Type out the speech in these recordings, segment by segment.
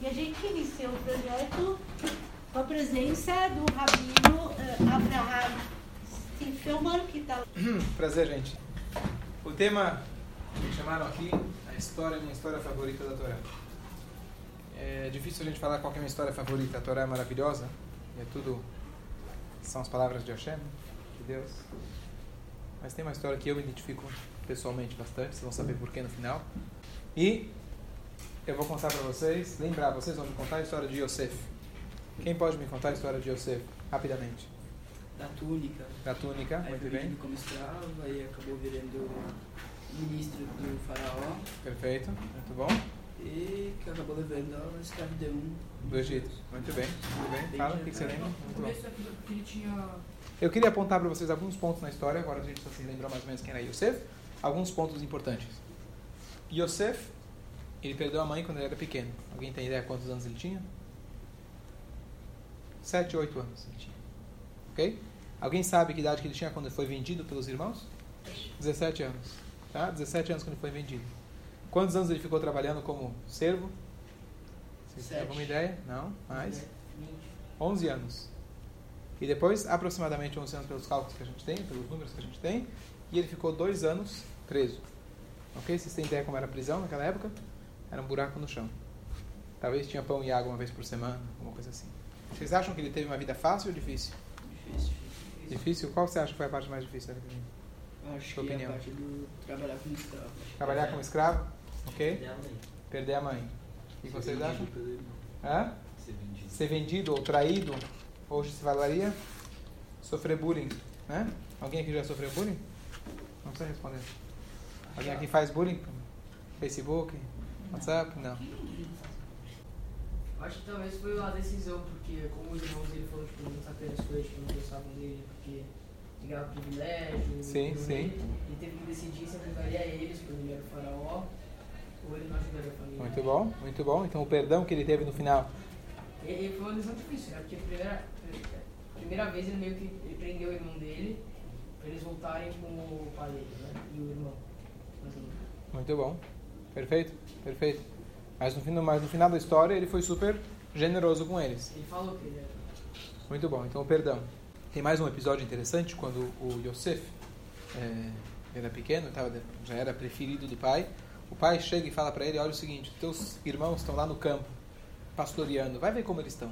E a gente iniciou o projeto com a presença do Rabino uh, Abraham Stiffelman, que está Prazer, gente. O tema que chamaram aqui, a história, minha história favorita da Torá. É difícil a gente falar qual é a minha história favorita. A Torá é maravilhosa. É tudo. São as palavras de Hashem, de Deus. Mas tem uma história que eu me identifico pessoalmente bastante. Vocês vão saber porquê no final. E eu vou contar para vocês. Lembrar, vocês vão me contar a história de Yosef. Quem pode me contar a história de Yosef? Rapidamente. Da túnica. Da túnica, Aí muito bem. como escravo, aí acabou virando ministro do faraó Perfeito, muito bom. e que acabou levando a escravidão Do Egito. Muito bem, muito bem. Fala, o que que você lembra? Muito bom. Eu queria apontar para vocês alguns pontos na história, agora a gente só se lembrou mais ou menos quem era Yosef. Alguns pontos importantes. Yosef, ele perdeu a mãe quando ele era pequeno. Alguém tem ideia quantos anos ele tinha? Sete, oito anos ele tinha. Ok? Alguém sabe que idade que ele tinha quando ele foi vendido pelos irmãos? 17 anos. Tá? 17 anos quando ele foi vendido. Quantos anos ele ficou trabalhando como servo? Vocês têm alguma ideia? Não? Mais? né, 11 anos. E depois, aproximadamente 11 anos pelos cálculos que a gente tem, pelos números que a gente tem, e ele ficou dois anos preso. Ok? Vocês têm ideia como era a prisão naquela época? Era um buraco no chão. Talvez tinha pão e água uma vez por semana, alguma coisa assim. Vocês acham que ele teve uma vida fácil ou difícil? Difícil, difícil. Difícil? Qual você acha que foi a parte mais difícil da vida dele? Acho Sua que opinião. a parte do trabalhar como escravo. Trabalhar como escravo? Ok? Perder a mãe. Perder a mãe. O que Ser vocês vendido acham? Hã? Ser vendido. ser vendido ou traído, hoje se falaria sofrer bullying, né? Alguém aqui já sofreu bullying? Não precisa responder. Alguém aqui faz bullying? Facebook? WhatsApp? Não. Acho que talvez foi a decisão, porque como os irmãos dele foram tipo, muito sacanas que não gostavam dele, porque ligava privilégio. Sim, tudo sim. bem, Ele teve que decidir se ajudaria eles, quando ele era o faraó, ou ele não ajudaria a família. Muito bom, muito bom. Então o perdão que ele teve no final. E, e foi uma decisão difícil, né? Porque a primeira, a primeira vez ele meio que ele prendeu o irmão dele pra eles voltarem com o pai dele, né? E o irmão. Assim, Muito bom. Perfeito, perfeito. Mas no, fim- mas no final da história ele foi super generoso com eles. ele falou que ele era. Muito bom, então perdão. Tem mais um episódio interessante quando o Yosef é, era pequeno, tava, já era preferido do pai. O pai chega e fala para ele: Olha o seguinte, teus irmãos estão lá no campo, pastoreando, vai ver como eles estão.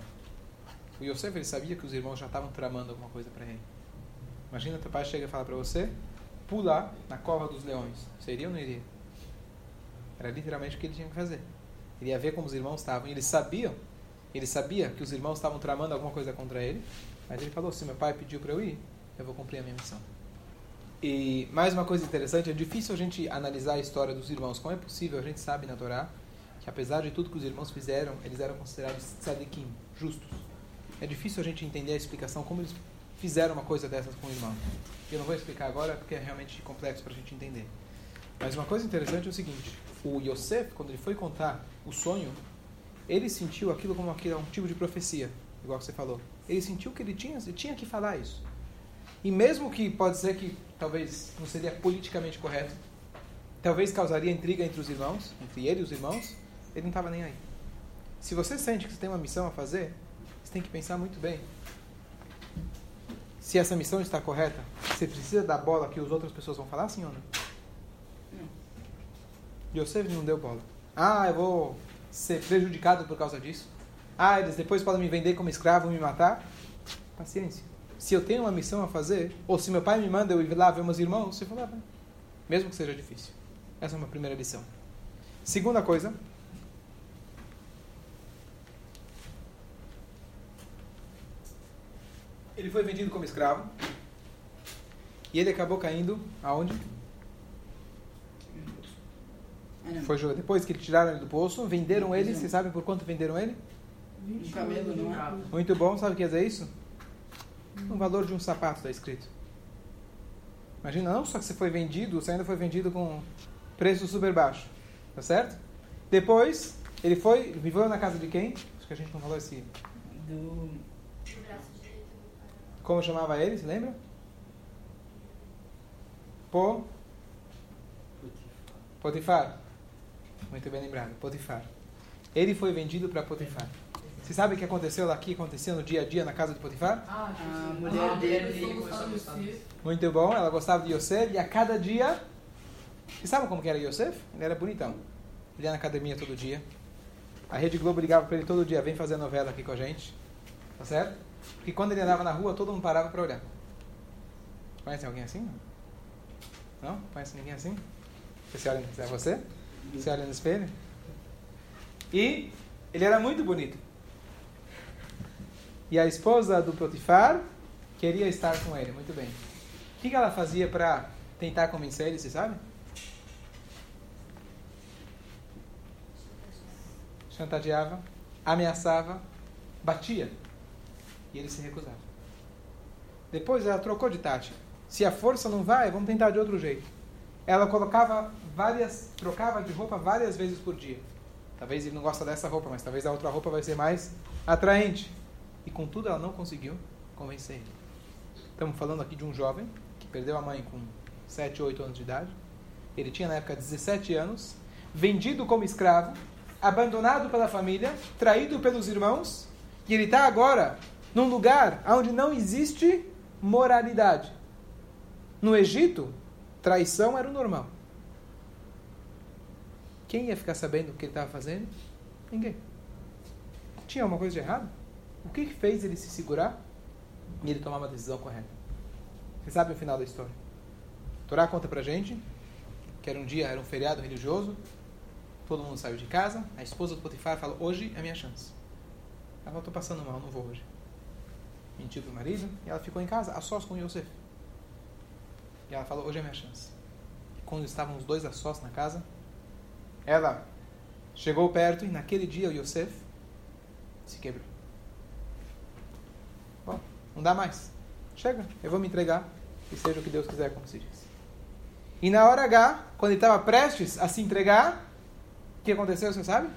O Yosef ele sabia que os irmãos já estavam tramando alguma coisa para ele. Imagina teu pai chega e fala para você: pular na cova dos leões. Iria ou não iria? Era literalmente o que ele tinha que fazer. Ele ia ver como os irmãos estavam. E eles sabiam ele sabia que os irmãos estavam tramando alguma coisa contra ele, mas ele falou: se meu pai pediu para eu ir, eu vou cumprir a minha missão. E mais uma coisa interessante: é difícil a gente analisar a história dos irmãos. Como é possível? A gente sabe na Torá que, apesar de tudo que os irmãos fizeram, eles eram considerados tzadikim, justos. É difícil a gente entender a explicação como eles fizeram uma coisa dessas com o irmão. Eu não vou explicar agora porque é realmente complexo para a gente entender. Mas uma coisa interessante é o seguinte: o Yosef, quando ele foi contar o sonho, ele sentiu aquilo como aquilo, um tipo de profecia, igual que você falou. Ele sentiu que ele tinha, ele tinha que falar isso. E mesmo que pode ser que talvez não seria politicamente correto, talvez causaria intriga entre os irmãos, entre ele e os irmãos, ele não estava nem aí. Se você sente que você tem uma missão a fazer, você tem que pensar muito bem. Se essa missão está correta, você precisa dar bola que as outras pessoas vão falar, sim ou não? Yosef não deu bola. Ah, eu vou ser prejudicado por causa disso. Ah, eles depois podem me vender como escravo e me matar. Paciência. Se eu tenho uma missão a fazer, ou se meu pai me manda eu ir lá ver meus irmãos, você fala, vai. mesmo que seja difícil. Essa é uma primeira lição. Segunda coisa. Ele foi vendido como escravo. E ele acabou caindo aonde? Não. Foi jogar. Depois que tiraram ele do poço, venderam ele. Vocês sabem por quanto venderam ele? Um camelo, não é? Muito bom. Sabe o que quer dizer isso? O valor de um sapato está escrito. Imagina, não só que você foi vendido, você ainda foi vendido com preço super baixo. Tá certo? Depois, ele foi, viveu na casa de quem? Acho que a gente não falou esse. Do. Como chamava ele, se lembra? Po, Potifar. Muito bem lembrado, Potifar. Ele foi vendido para Potifar. Você sabe o que aconteceu lá aqui, aconteceu no dia a dia na casa de Potifar? Ah, que A sim. mulher Ah, dele gostava. Muito bom, ela gostava de Yosef e a cada dia. Você sabe como que era Yosef? Ele era bonitão. Ele ia na academia todo dia. A Rede Globo ligava para ele todo dia: vem fazer novela aqui com a gente. Tá certo? Porque quando ele andava na rua, todo mundo parava para olhar. Conhece alguém assim? Não? Conhece ninguém assim? Você se olha, é você? Você olha no espelho? E ele era muito bonito. E a esposa do Potifar queria estar com ele. Muito bem. O que ela fazia para tentar convencer ele, você sabe? Chantageava, ameaçava, batia. E ele se recusava. Depois ela trocou de tática. Se a força não vai, vamos tentar de outro jeito. Ela colocava várias, trocava de roupa várias vezes por dia. Talvez ele não gosta dessa roupa, mas talvez a outra roupa vai ser mais atraente. E contudo ela não conseguiu convencer ele. Estamos falando aqui de um jovem que perdeu a mãe com 7 ou 8 anos de idade. Ele tinha na época 17 anos, vendido como escravo, abandonado pela família, traído pelos irmãos, e ele está agora num lugar onde não existe moralidade. No Egito, traição era o normal. Quem ia ficar sabendo o que ele estava fazendo? Ninguém. Tinha alguma coisa de errado? O que, que fez ele se segurar e ele tomar uma decisão correta? Você sabe o final da história. A Torá conta pra gente que era um dia, era um feriado religioso, todo mundo saiu de casa, a esposa do Potifar falou, hoje é minha chance. Ela falou, estou passando mal, não vou hoje. Mentiu pro marido e ela ficou em casa, a sós com Yosef. E ela falou, hoje é minha chance. E quando estavam os dois a sós na casa, ela chegou perto e naquele dia o Yosef se quebrou. Bom, não dá mais. Chega, eu vou me entregar e seja o que Deus quiser, como se diz. E na hora H, quando ele estava prestes a se entregar, o que aconteceu, você sabe?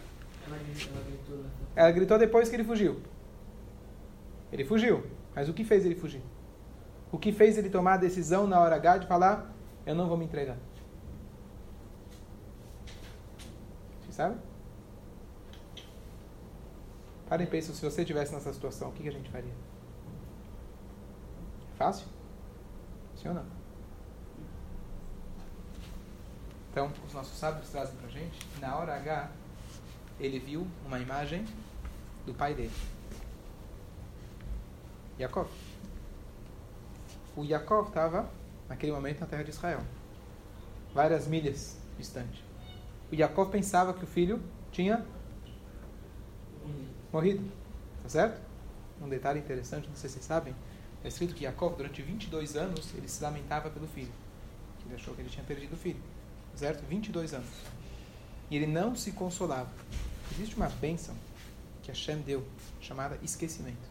Ela, gritou. Ela gritou depois que ele fugiu. Ele fugiu. Mas o que fez ele fugir? O que fez ele tomar a decisão na hora H de falar: Eu não vou me entregar? Você sabe? Parem e pensem, se você estivesse nessa situação, o que a gente faria? Fácil? Sim ou não? Então, os nossos sábios trazem pra gente, na hora H, ele viu uma imagem do pai dele. Yaakov. O Yaakov estava, naquele momento, na terra de Israel. Várias milhas distante. O Yaakov pensava que o filho tinha morrido. Tá certo? Um detalhe interessante, não sei se vocês sabem, é escrito que Yaakov, durante 22 anos, ele se lamentava pelo filho. Ele achou que ele tinha perdido o filho. Certo? 22 anos. E ele não se consolava. Existe uma bênção que Hashem deu, chamada esquecimento.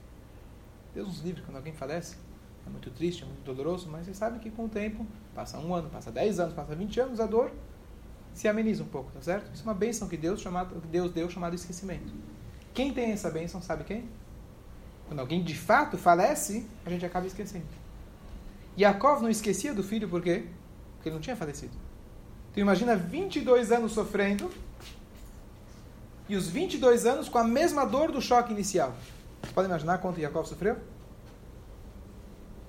Deus nos livre, quando alguém falece, é muito triste, é muito doloroso, mas você sabe que com o tempo, passa um ano, passa 10 anos, passa 20 anos, a dor se ameniza um pouco, tá certo? Isso é uma bênção que Deus, chamado, que Deus deu chamada esquecimento. Quem tem essa bênção, sabe quem? Quando alguém de fato falece, a gente acaba esquecendo. Yaakov não esquecia do filho por quê? Porque ele não tinha falecido. Então imagina 22 anos sofrendo e os 22 anos com a mesma dor do choque inicial. Você pode imaginar quanto Yaakov sofreu?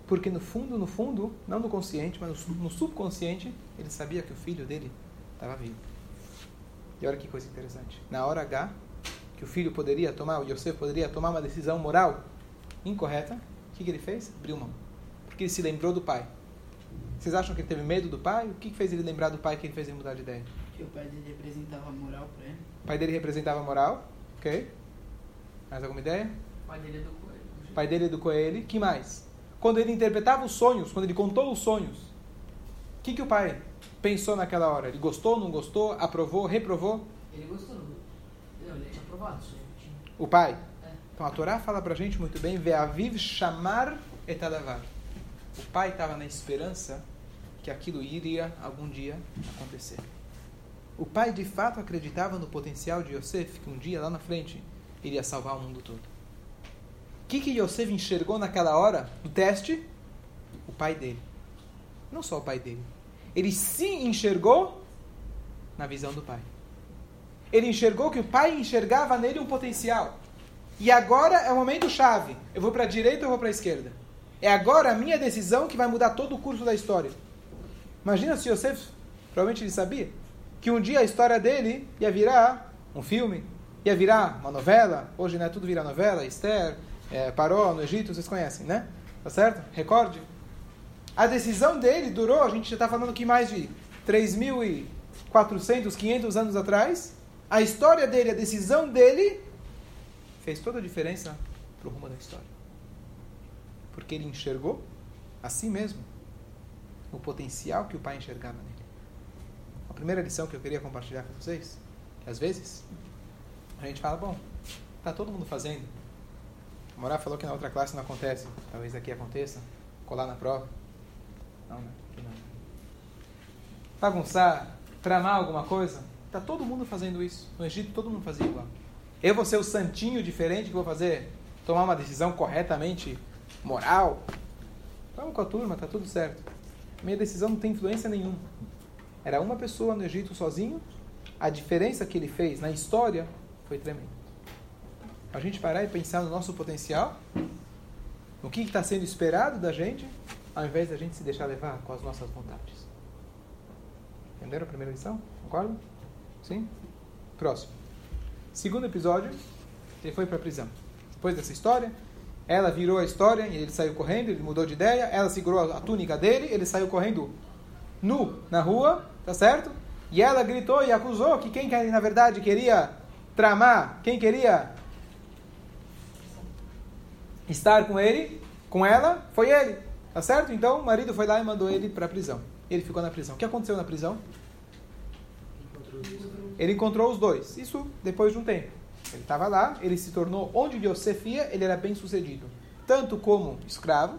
Porque no fundo, no fundo, não no consciente, mas no, subconsciente, ele sabia que o filho dele estava vivo. E olha que coisa interessante. Na hora H, que o filho poderia tomar, o Yosef poderia tomar uma decisão moral incorreta, o que, que ele fez? Abriu mão. Porque ele se lembrou do pai. Vocês acham que ele teve medo do pai? O que, que fez ele lembrar do pai que ele fez ele mudar de ideia? Que o pai dele representava a moral pra ele. O pai dele representava a moral, ok? Mais alguma ideia? O pai dele educou ele. O pai dele educou ele. que mais? Quando ele interpretava os sonhos, quando ele contou os sonhos, o que, que o pai pensou naquela hora? Ele gostou, não gostou, aprovou, reprovou? Ele gostou. Não, ele tinha aprovado. O pai. É. Então a Torá fala pra gente muito bem, Ve'aviv chamar etadavar. O pai estava na esperança que aquilo iria algum dia acontecer. O pai de fato acreditava no potencial de Yosef, que um dia lá na frente iria salvar o mundo todo. O que, que Yosef enxergou naquela hora, no teste? O pai dele. Não só o pai dele. Ele se enxergou na visão do pai. ele enxergou que o pai enxergava nele um potencial. E agora é o momento chave. Eu vou para a direita ou vou para a esquerda? É agora a minha decisão que vai mudar todo o curso da história. Imagina se Yosef, provavelmente ele sabia, que um dia a história dele ia virar um filme, ia virar uma novela. Hoje, né, tudo vira novela, Esther, é, Paró, no Egito, vocês conhecem, né? Tá certo? Recorde. A decisão dele durou, a gente já está falando que mais de 3.400, 500 anos atrás. A história dele, a decisão dele, fez toda a diferença para o rumo da história. Porque ele enxergou a si mesmo o potencial que o pai enxergava nele. A primeira lição que eu queria compartilhar com vocês, que às vezes a gente fala, bom, tá todo mundo fazendo. O Morá falou que na outra classe não acontece, talvez aqui aconteça, colar na prova. Não, né? não. Bagunçar, tramar alguma coisa, tá todo mundo fazendo isso. No Egito todo mundo fazia igual. Eu vou ser o santinho diferente que vou fazer, tomar uma decisão corretamente moral. Vamos com a turma, tá tudo certo. Minha decisão não tem influência nenhuma. Era uma pessoa no Egito sozinho. A diferença que ele fez na história foi tremenda. A gente parar e pensar no nosso potencial, no que está sendo esperado da gente, ao invés da gente se deixar levar com as nossas vontades. Entenderam a primeira lição? Concordo? Sim? Próximo. Segundo episódio, ele foi para a prisão. Depois dessa história, ela virou a história e ele saiu correndo, ele mudou de ideia, ela segurou a túnica dele, ele saiu correndo nu na rua, tá certo? E ela gritou e acusou que quem na verdade queria tramar, quem queria estar com ele, com ela, foi ele, tá certo? Então o marido foi lá e mandou ele para a prisão. Ele ficou na prisão. O que aconteceu na prisão? Ele encontrou os dois. Isso depois de um tempo. Ele estava lá, ele se tornou, onde Yosef ia, ele era bem sucedido. Tanto como escravo,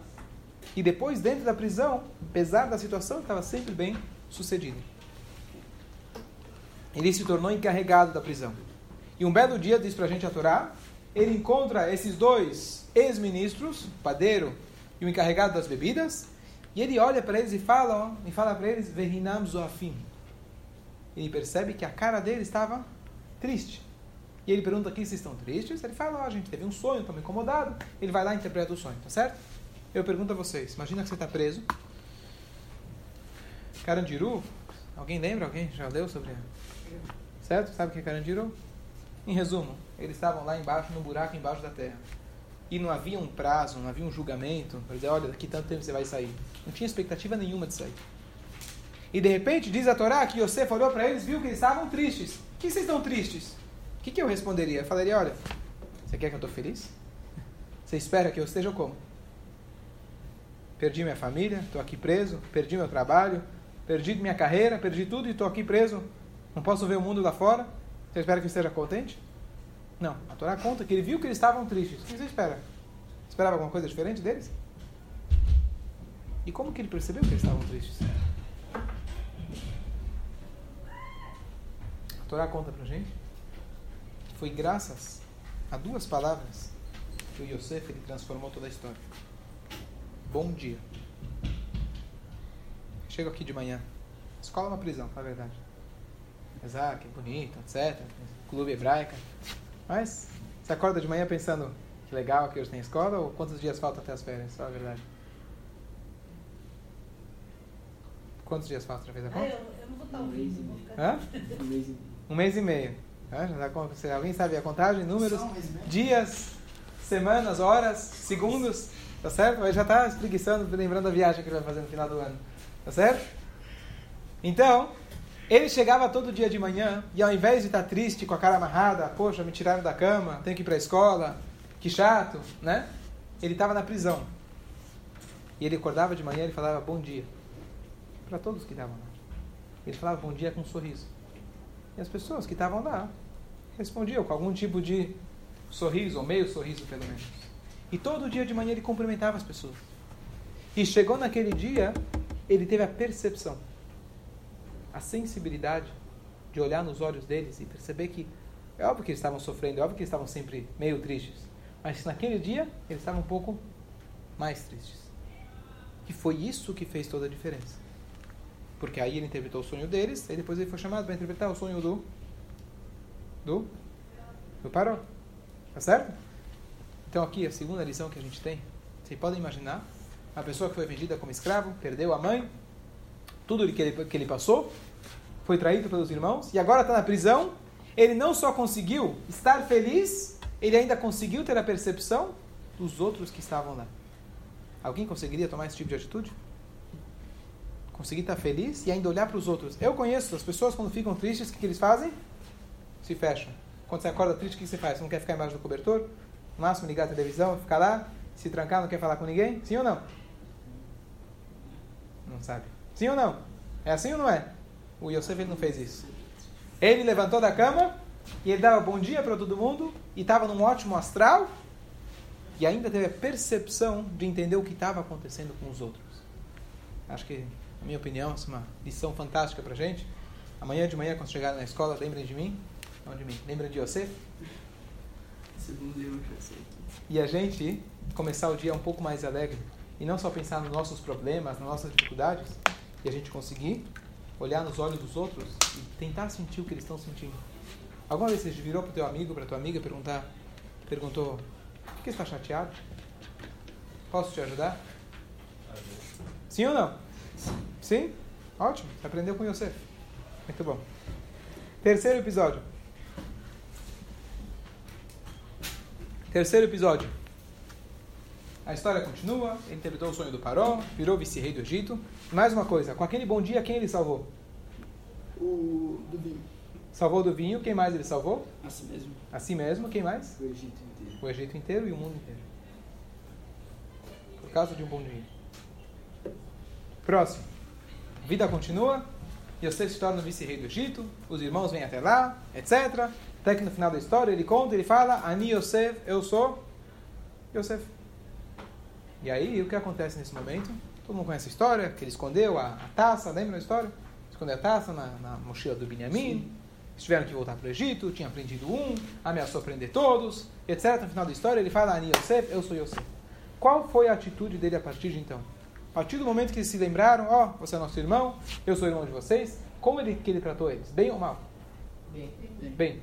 e depois dentro da prisão, apesar da situação, estava sempre bem sucedido. Ele se tornou encarregado da prisão. E um belo dia, diz para a gente a Torá, ele encontra esses dois ex-ministros, o padeiro e o encarregado das bebidas, e ele olha para eles e fala, ó, e fala para eles, Vehinam Zoafim ele percebe que a cara dele estava triste. E ele pergunta: que vocês estão tristes? Ele fala: oh, a gente teve um sonho, estamos incomodados. Ele vai lá e interpreta o sonho, tá certo? Eu pergunto a vocês: imagina que você está preso. Carandiru, alguém lembra? Alguém já leu sobre. Certo? Sabe o que é Carandiru? Em resumo, eles estavam lá embaixo, num buraco embaixo da terra. E não havia um prazo, não havia um julgamento para dizer: olha, daqui tanto tempo você vai sair. Não tinha expectativa nenhuma de sair. E de repente diz a Torá que Yosef olhou para eles viu que eles estavam tristes. Por que vocês estão tristes? O que, que eu responderia? Eu falaria: olha, você quer que eu estou feliz? Você espera que eu esteja como? Perdi minha família, estou aqui preso, perdi meu trabalho, perdi minha carreira, perdi tudo e estou aqui preso. Não posso ver o mundo lá fora. Você espera que eu esteja contente? Não. A Torá conta que ele viu que eles estavam tristes. O que você espera? Esperava alguma coisa diferente deles? E como que ele percebeu que eles estavam tristes? A Torá conta pra gente que foi graças a duas palavras que o Yosef ele transformou toda a história. Bom dia. Chego aqui de manhã. Escola é uma prisão, na verdade. Apesar que é bonito, etc. Clube hebraica. Mas você acorda de manhã pensando que legal que hoje tem escola ou quantos dias faltam até as férias? Só a verdade. Quantos dias faltam? Já fez a conta? Ah, eu, eu não vou estar ouvindo, vou ficar. Hã? Um mês e Um mês e meio. Ah, já dá, se alguém sabe a contagem, números, dias, semanas, horas, segundos, tá certo? Mas já está espreguiçando, lembrando da viagem que ele vai fazer no final do ano, tá certo? Então, ele chegava todo dia de manhã e ao invés de estar triste, com a cara amarrada, poxa, me tiraram da cama, tenho que ir para a escola, que chato, né? Ele estava na prisão. E ele acordava de manhã e falava bom dia para todos que estavam lá. Ele falava bom dia com um sorriso. E as pessoas que estavam lá respondiam com algum tipo de sorriso, ou meio sorriso pelo menos. E todo dia de manhã ele cumprimentava as pessoas. E chegou naquele dia, ele teve a percepção, a sensibilidade de olhar nos olhos deles e perceber que é óbvio que eles estavam sofrendo, é óbvio que eles estavam sempre meio tristes. Mas naquele dia eles estavam um pouco mais tristes. E foi isso que fez toda a diferença. Porque aí ele interpretou o sonho deles, e depois ele foi chamado para interpretar o sonho do do, do Paró. Tá certo? Então aqui a segunda lição que a gente tem. Vocês podem imaginar uma pessoa que foi vendida como escravo, perdeu a mãe, tudo que ele, que ele passou, foi traído pelos irmãos e agora está na prisão. Ele não só conseguiu estar feliz, ele ainda conseguiu ter a percepção dos outros que estavam lá. Alguém conseguiria tomar esse tipo de atitude? Conseguir estar feliz e ainda olhar para os outros. Eu conheço as pessoas quando ficam tristes, o que, que eles fazem? Se fecham. Quando você acorda triste, o que você faz? Você não quer ficar embaixo do cobertor? No máximo ligar a televisão, ficar lá, se trancar, não quer falar com ninguém? Sim ou não? Não sabe. Sim ou não? É assim ou não é? O Yosef ele não fez isso. Ele levantou da cama e ele dava bom dia para todo mundo e estava num ótimo astral e ainda teve a percepção de entender o que estava acontecendo com os outros. Acho que, na minha opinião, é uma lição fantástica para gente. Amanhã de manhã, quando chegarem na escola, lembrem de mim. Não de mim, lembrem de Yosef. Segundo eu sei. E a gente começar o dia um pouco mais alegre. E não só pensar nos nossos problemas, nas nossas dificuldades, e a gente conseguir olhar nos olhos dos outros e tentar sentir o que eles estão sentindo. Alguma vez você virou para o teu amigo, para a tua amiga, perguntar, perguntou, por que está chateado? Posso te ajudar? Sim ou não? Sim? Ótimo, você aprendeu com você. Muito bom. Terceiro episódio. Terceiro episódio. A história continua, ele interpretou o sonho do Paró, virou vice-rei do Egito. Mais uma coisa, com aquele bom dia, quem ele salvou? O do vinho. Salvou do vinho, quem mais ele salvou? Assim mesmo. A si mesmo, quem mais? O Egito inteiro. O Egito inteiro e o mundo inteiro. Por causa de um bom dia. Próximo. A vida continua. Yosef se torna vice-rei do Egito. Os irmãos vêm até lá, etc. Até que no final da história ele conta, ele fala: Ani Yosef, eu sou Yosef. E aí, o que acontece nesse momento? Todo mundo conhece a história, que ele escondeu a, a taça, lembra a história? Escondeu a taça na, na mochila do Binyamin. Eles tiveram que voltar para o Egito, tinha prendido um, ameaçou prender todos, etc. No final da história, ele fala, Ani Yosef, eu sou Yosef. Qual foi a atitude dele a partir de então? A partir do momento que eles se lembraram, ó, oh, você é nosso irmão, eu sou irmão de vocês, como ele, que ele tratou eles? Bem ou mal? Bem. Bem.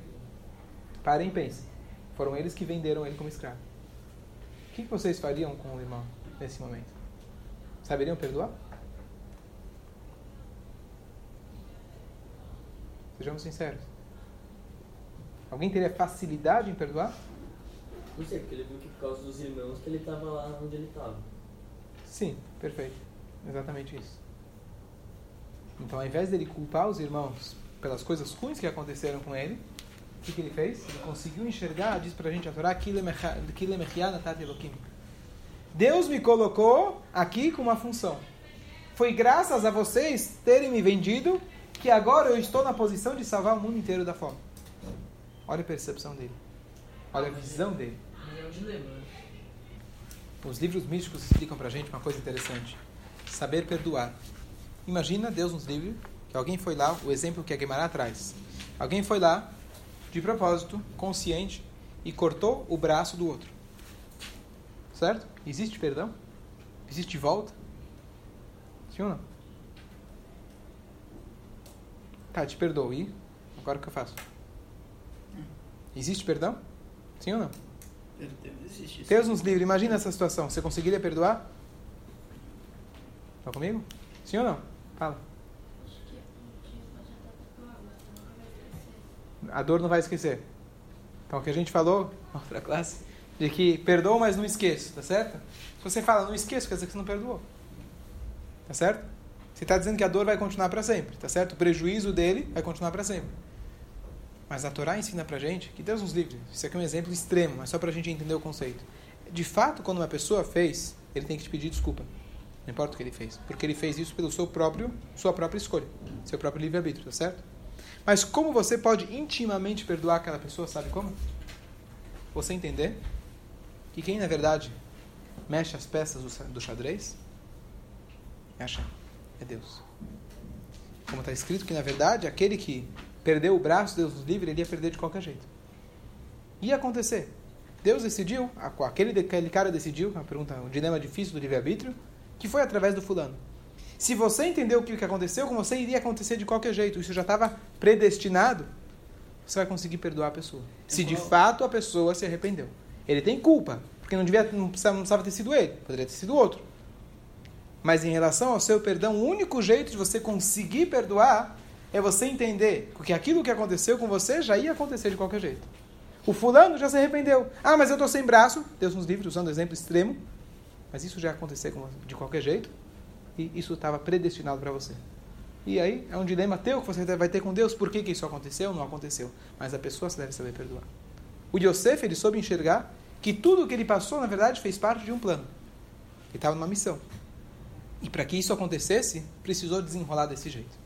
Parem e pensem. Foram eles que venderam ele como escravo. O que vocês fariam com o irmão nesse momento? Saberiam perdoar? Sejamos sinceros. Alguém teria facilidade em perdoar? Não sei, porque ele viu que por causa dos irmãos que ele estava lá onde ele estava. Sim, perfeito. Exatamente isso. Então, ao invés dele culpar os irmãos pelas coisas ruins que aconteceram com ele, o que, que ele fez? Ele conseguiu enxergar, diz pra gente a Torá, Deus me colocou aqui com uma função. Foi graças a vocês terem me vendido que agora eu estou na posição de salvar o mundo inteiro da fome. Olha a percepção dele. Olha a visão dele. Os livros místicos explicam pra gente uma coisa interessante. Saber perdoar. Imagina, Deus nos livre, que alguém foi lá, o exemplo que a Guimarães traz. Alguém foi lá, de propósito, consciente, e cortou o braço do outro. Certo? Existe perdão? Existe volta? Sim ou não? Tá, te perdoo. E agora o que eu faço? Existe perdão? Sim ou não? Existe. Deus nos livre. Imagina essa situação. Você conseguiria perdoar? Está comigo? Sim ou não? Fala. Acho que dia pode até perdoar, mas nunca vai esquecer. A dor não vai esquecer. Então, o que a gente falou, outra classe, de que perdoa, mas não esqueço, tá certo? Se você fala não esqueço, quer dizer que você não perdoou. Tá certo? Você está dizendo que a dor vai continuar para sempre, tá certo? O prejuízo dele vai continuar para sempre. Mas a Torá ensina pra gente, que Deus nos livre, isso aqui é um exemplo extremo, mas só pra gente entender o conceito. De fato, quando uma pessoa fez, ele tem que te pedir desculpa. Não importa o que ele fez. Porque ele fez isso pelo seu próprio, sua própria escolha, seu próprio livre-arbítrio, tá certo? Mas como você pode intimamente perdoar aquela pessoa, sabe como? Você entender que quem na verdade mexe as peças do, do xadrez é Hashem, é Deus. Como está escrito que na verdade aquele que perdeu o braço, Deus nos livre, ele ia perder de qualquer jeito. Ia acontecer. Deus decidiu, aquele, aquele cara decidiu, uma pergunta, um dilema difícil do livre-arbítrio, que foi através do fulano. Se você entendeu o que aconteceu com você, iria acontecer de qualquer jeito. Isso já estava predestinado. você vai conseguir perdoar a pessoa. Se de fato a pessoa se arrependeu. Ele tem culpa, porque não, devia, não, precisava, não precisava ter sido ele, poderia ter sido outro. Mas em relação ao seu perdão, o único jeito de você conseguir perdoar é você entender que aquilo que aconteceu com você já ia acontecer de qualquer jeito. O fulano já se arrependeu. Ah, mas eu estou sem braço. Deus nos livre, usando exemplo extremo. Mas isso já ia acontecer de qualquer jeito. E isso estava predestinado para você. E aí é um dilema teu que você vai ter com Deus. Por que, que isso aconteceu? Não aconteceu. Mas a pessoa deve saber perdoar. O Yosef, ele soube enxergar que tudo que ele passou, na verdade, fez parte de um plano. Ele estava numa missão. E para que isso acontecesse, precisou desenrolar desse jeito.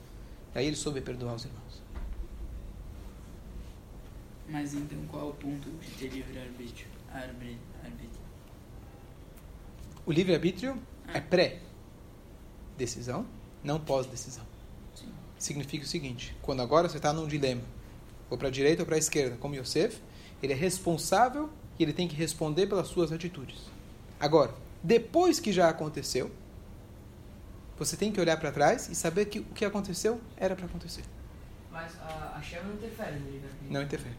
E aí ele soube perdoar os irmãos. Mas então qual é o ponto de ter livre-arbítrio? Arbítrio? O livre-arbítrio é pré-decisão, não pós-decisão. Significa o seguinte: quando agora você está num dilema, ou para a direita ou para a esquerda, como Yosef, ele é responsável e ele tem que responder pelas suas atitudes. Agora, depois que já aconteceu, você tem que olhar para trás e saber que o que aconteceu era para acontecer. Mas a, a Shem não interfere no livre-arbítrio. Não interfere.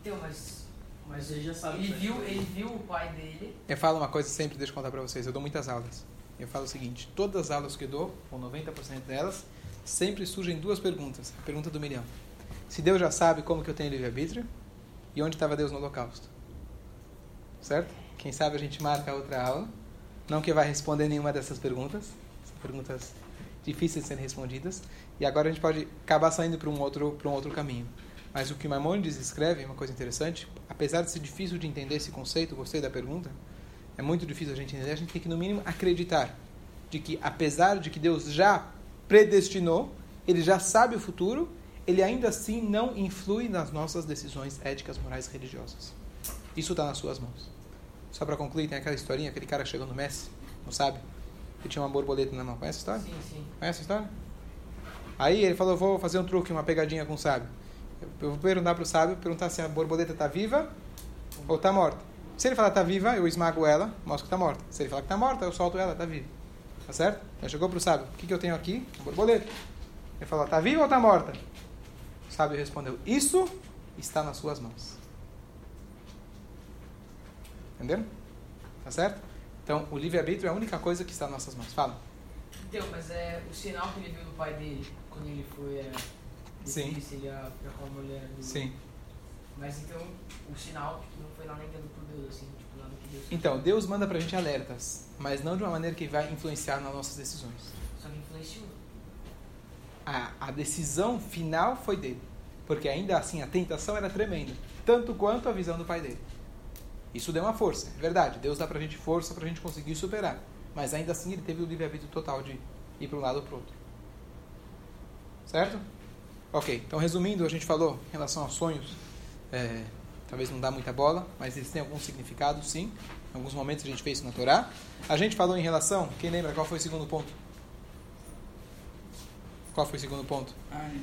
Então, mas. Mas Você já sabe ele vai viu, ele viu o pai dele. Eu falo uma coisa sempre, deixa eu contar para vocês. Eu dou muitas aulas. Eu falo o seguinte: todas as aulas que eu dou, ou 90% delas, sempre surgem duas perguntas. A pergunta do milhão: se Deus já sabe como que eu tenho livre-arbítrio, e onde estava Deus no Holocausto? Certo? Quem sabe a gente marca outra aula. Não que vai responder nenhuma dessas perguntas. São perguntas difíceis de serem respondidas. E agora a gente pode acabar saindo para um outro, um outro caminho. Mas o que Maimonides escreve uma coisa interessante. Apesar de ser difícil de entender esse conceito, gostei da pergunta, é muito difícil a gente entender. A gente tem que, no mínimo, acreditar de que, apesar de que Deus já predestinou, Ele já sabe o futuro, Ele ainda assim não influi nas nossas decisões éticas, morais e religiosas. Isso está nas suas mãos. Só para concluir, tem aquela historinha, aquele cara chegou no Messi, não sabe? Ele tinha uma borboleta na mão. Conhece a história? Sim, sim. Conhece a história? Aí ele falou, vou fazer um truque, uma pegadinha com o sábio. Eu vou perguntar para o sábio, perguntar se a borboleta está viva ou está morta. Se ele falar está viva, eu esmago ela, mostro que está morta. Se ele falar que está morta, eu solto ela, está viva. Tá certo? Ele chegou para o sábio, o que, que eu tenho aqui? Uma borboleta. Ele falou, está viva ou está morta? O sábio respondeu, isso está nas suas mãos. Entenderam? Tá certo? Então, o livre-arbítrio é a única coisa que está nas nossas mãos. Fala. Então, mas é o sinal que ele viu do pai dele quando ele foi. É, Sim. Se ele ia com a mulher do. Sim. Mas então, o sinal tipo, não foi nada enviado por Deus, assim, tipo, nada que Deus. Então, Deus manda pra gente alertas, mas não de uma maneira que vai influenciar nas nossas decisões. Só que influenciou. A, a decisão final foi dele. Porque ainda assim a tentação era tremenda. Tanto quanto a visão do pai dele. Isso deu uma força, é verdade. Deus dá pra gente força pra gente conseguir superar. Mas ainda assim ele teve o livre-arbítrio total de ir para um lado ou para outro. Certo? Ok, então resumindo, a gente falou em relação aos sonhos. é, talvez não dá muita bola, mas eles têm algum significado, sim. Em alguns momentos a gente fez isso na Torá. A gente falou em relação, quem lembra qual foi o segundo ponto? Qual foi o segundo ponto?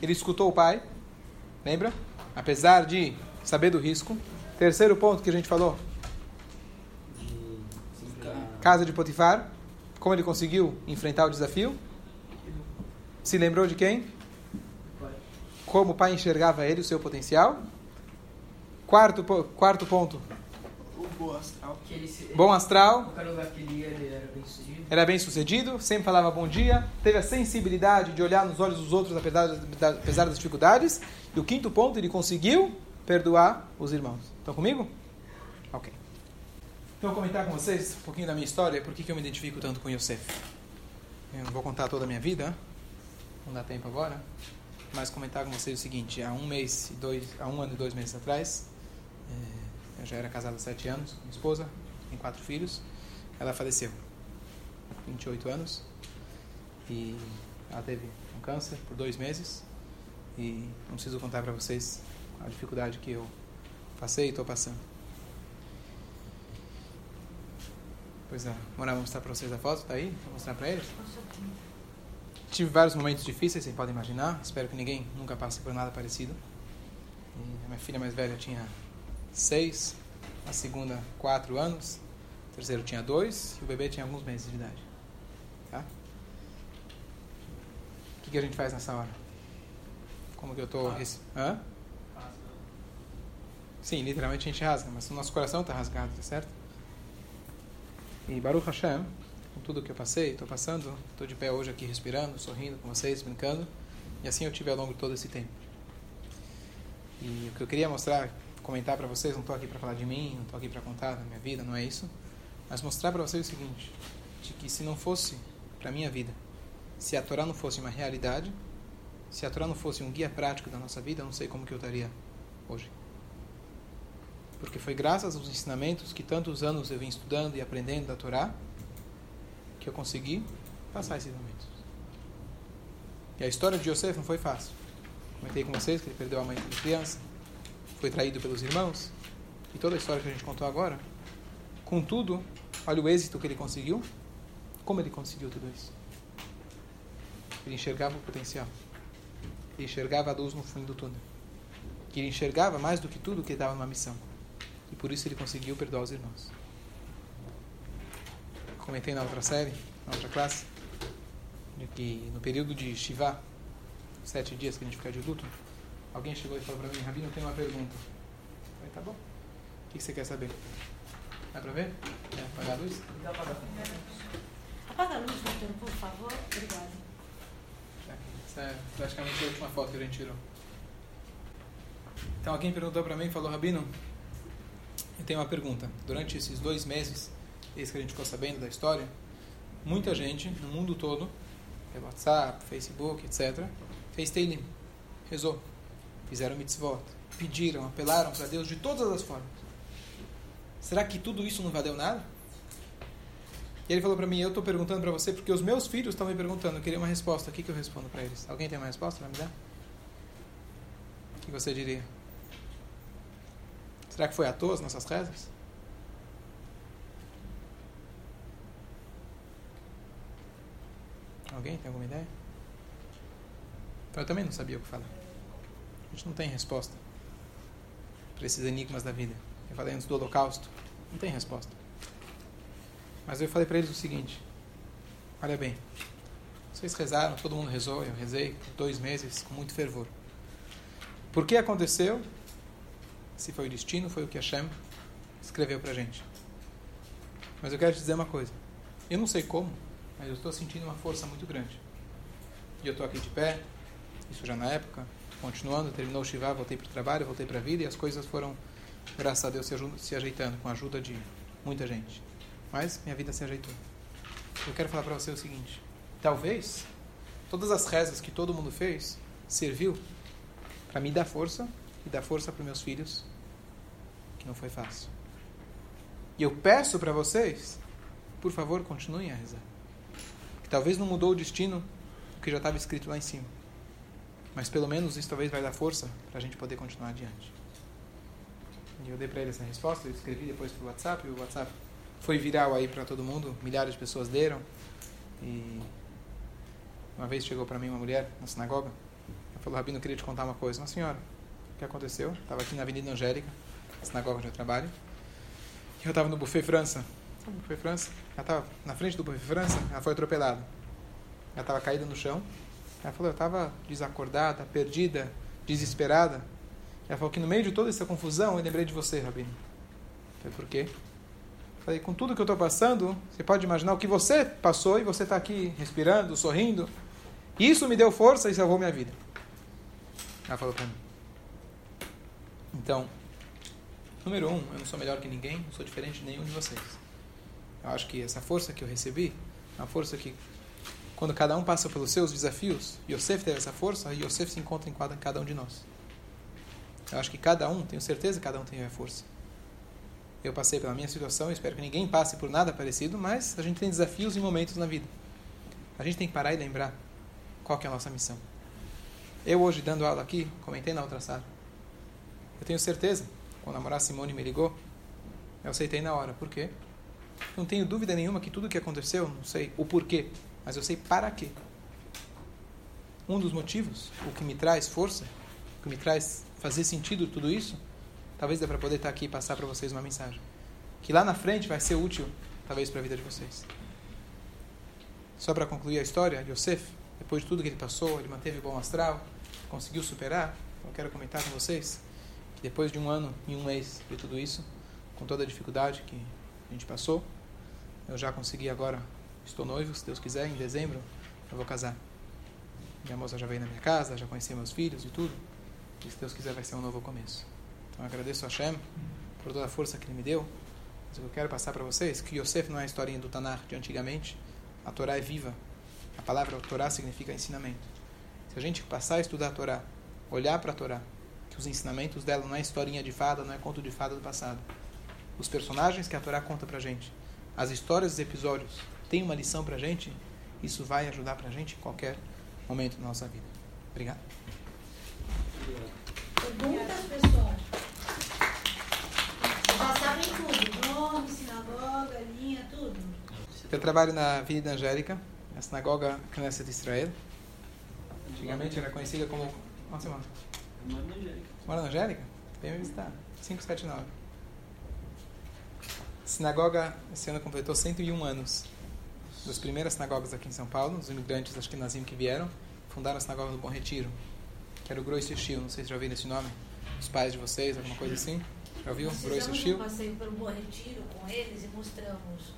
Ele escutou o pai, lembra? Apesar de saber do risco. Terceiro ponto que a gente falou, casa de Potifar, como ele conseguiu enfrentar o desafio? Se lembrou de quem? Como o pai enxergava ele, o seu potencial? Quarto, quarto ponto, o boa astral. Que ele se. bom astral, ele era bem sucedido. era bem sucedido, sempre falava bom dia, teve a sensibilidade de olhar nos olhos dos outros apesar, da- apesar das dificuldades. E o quinto ponto, ele conseguiu perdoar os irmãos. Estão comigo? Ok. Então, vou comentar com vocês um pouquinho da minha história, por que que eu me identifico tanto com Yosef. Eu não vou contar toda a minha vida, não dá tempo agora, mas comentar com vocês o seguinte: há um mês e dois, há um ano e dois meses atrás, eh, eu já era casado há sete anos, minha esposa, tem quatro filhos, ela faleceu, 28 anos, e ela teve um câncer por dois meses, e não preciso contar para vocês a dificuldade que eu passei e estou passando. Pois é, Morar, vou mostrar para vocês a foto, tá aí? Vou mostrar para eles. Tive vários momentos difíceis, vocês podem imaginar. Espero que ninguém nunca passe por nada parecido. E a minha filha mais velha tinha seis, a segunda quatro anos, o terceiro tinha dois e o bebê tinha alguns meses de idade. Tá? O que, que a gente faz nessa hora? Como que eu tô? res- Hã? Sim, literalmente a gente rasga, mas o nosso coração está rasgado, tá certo? E Baruch Hashem, com tudo que eu passei, estou passando, estou de pé hoje aqui respirando, sorrindo com vocês, brincando, e assim eu tive ao longo de todo esse tempo. E o que eu queria mostrar, comentar para vocês, não estou aqui para falar de mim, não estou aqui para contar da minha vida, não é isso, mas mostrar para vocês o seguinte, de que se não fosse para minha vida, se a Torá não fosse uma realidade, se a Torá não fosse um guia prático da nossa vida, eu não sei como que eu estaria hoje. Porque foi graças aos ensinamentos que tantos anos eu vim estudando e aprendendo da Torá que eu consegui passar esses momentos. E a história de Yosef não foi fácil. Comentei com vocês que ele perdeu a mãe quando criança, foi traído pelos irmãos, e toda a história que a gente contou agora. Contudo, olha o êxito que ele conseguiu. Como ele conseguiu tudo isso? Ele enxergava o potencial. Ele enxergava a luz no fim do túnel. Ele enxergava mais do que tudo que dava uma missão. E por isso ele conseguiu perdoar os irmãos. Comentei na outra série, na outra classe, de que no período de Shiva, sete dias que a gente fica de luto, alguém chegou e falou para mim, Rabino, eu tenho uma pergunta. Eu falei, tá bom. O que você quer saber? Dá para ver? Quer apagar a luz? Apaga a luz, Vitor, por favor. Obrigada. Essa é praticamente a última foto que a gente tirou. Então alguém perguntou para mim e falou, Rabino, eu tenho uma pergunta. Durante esses dois meses, esse que a gente ficou sabendo da história, muita gente no mundo todo, pelo WhatsApp, Facebook, etc., fez Teilim, rezou, fizeram mitzvot, pediram, apelaram para Deus de todas as formas. Será que tudo isso não valeu nada? E ele falou para mim, eu estou perguntando para você porque os meus filhos estão me perguntando, eu queria uma resposta, o que, que eu respondo para eles? Alguém tem uma resposta para me dar? O que você diria? Será que foi à toa as nossas rezas? Alguém tem alguma ideia? Eu também não sabia o que falar. A gente não tem resposta para esses enigmas da vida. Eu falei antes do Holocausto, não tem resposta. Mas eu falei para eles o seguinte: olha bem, vocês rezaram, todo mundo rezou, eu rezei dois meses com muito fervor. Por que aconteceu? Se foi o destino, foi o que Hashem escreveu para gente. Mas eu quero te dizer uma coisa. Eu não sei como, mas eu estou sentindo uma força muito grande. E eu estou aqui de pé, isso já na época, continuando, terminou o Shiva, voltei para o trabalho, voltei para a vida e as coisas foram, graças a Deus, se, se ajeitando com a ajuda de muita gente. Mas minha vida se ajeitou. Eu quero falar para você o seguinte: talvez todas as rezas que todo mundo fez serviu para me dar força e dar força para meus filhos, que não foi fácil. E eu peço para vocês, por favor, continuem a rezar. Que talvez não mudou o destino que já estava escrito lá em cima. Mas pelo menos isso talvez vai dar força para a gente poder continuar adiante. E eu dei para ele essa resposta, eu escrevi depois pelo WhatsApp, e o WhatsApp foi viral aí para todo mundo, milhares de pessoas leram. E uma vez chegou para mim uma mulher na sinagoga, ela falou: Rabino, eu queria te contar uma coisa. Uma senhora, o que aconteceu? Estava aqui na Avenida Angélica, sinagoga onde eu trabalho. E eu estava no Buffet França. O Buffet França? Ela estava na frente do Buffet França, ela foi atropelada. Ela estava caída no chão. Ela falou: Eu estava desacordada, perdida, desesperada. Ela falou que no meio de toda essa confusão eu lembrei de você, Rabino. Falei: Por quê? Falei, com tudo que eu estou passando, você pode imaginar o que você passou e você está aqui respirando, sorrindo. Isso me deu força e salvou minha vida. Ela falou para mim. Então, número um, eu não sou melhor que ninguém, não sou diferente de nenhum de vocês. Eu acho que essa força que eu recebi, é uma força que, quando cada um passa pelos seus desafios, Yosef teve essa força e Yosef se encontra em cada um de nós. Eu acho que cada um, tenho certeza que cada um tem a força. Eu passei pela minha situação, espero que ninguém passe por nada parecido, mas a gente tem desafios e momentos na vida. A gente tem que parar e lembrar qual é a nossa missão. Eu hoje dando aula aqui, comentei na outra sala. Eu tenho certeza, quando a namorada Simone me ligou, eu aceitei na hora. Por quê? Não tenho dúvida nenhuma que tudo o que aconteceu, não sei o porquê, mas eu sei para quê. Um dos motivos, o que me traz força, o que me traz fazer sentido tudo isso, talvez dê para poder estar aqui e passar para vocês uma mensagem. Que lá na frente vai ser útil, talvez, para a vida de vocês. Só para concluir a história, Yosef, depois de tudo que ele passou, ele manteve o bom astral, conseguiu superar. Eu quero comentar com vocês que depois de um ano e um mês de tudo isso, com toda a dificuldade que a gente passou, eu já consegui agora, estou noivo, se Deus quiser, em dezembro eu vou casar. Minha moça já veio na minha casa, já conheci meus filhos e tudo. E se Deus quiser vai ser um novo começo. Então eu agradeço a Hashem por toda a força que ele me deu. Mas eu quero passar para vocês que Yosef não é a historinha do Tanar de antigamente. A Torá é viva. A palavra Torá significa ensinamento. Se a gente passar a estudar a Torá, olhar para a Torá, que os ensinamentos dela não é historinha de fada, não é conto de fada do passado. Os personagens que a Torá conta para gente, as histórias dos episódios, têm uma lição para a gente, isso vai ajudar para a gente em qualquer momento da nossa vida. Obrigado. Perguntas, pessoal? Já sabem tudo. Nome, sinagoga, linha, tudo. Eu trabalho na Avenida Angélica, na sinagoga Knesset de Israel. Antigamente era conhecida como. Onde você mora? Mora na Angélica? Vem me visitar. 579. Sinagoga, esse ano completou 101 anos. Das primeiras sinagogas aqui em São Paulo, os imigrantes ashkenazim que vieram, fundaram a sinagoga do Bom Retiro, que era o Grois Shil, não sei se já ouviram esse nome. Os pais de vocês, alguma coisa assim? Já ouviu? Nós Grois fizemos um Shil? passeio pelo Bom Retiro com eles e mostramos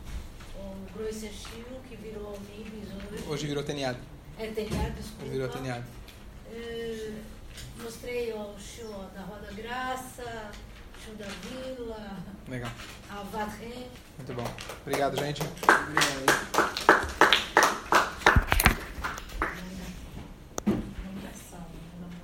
o Grosser Chilo, que virou Nibis hoje. Hoje virou Teniado. É telhado, desculpa. Hoje virou Teniado. Eh, mostrei o show da Roda Graça, show da Vila, Legal. a Vadré. Muito bom. Obrigado, gente. Obrigado.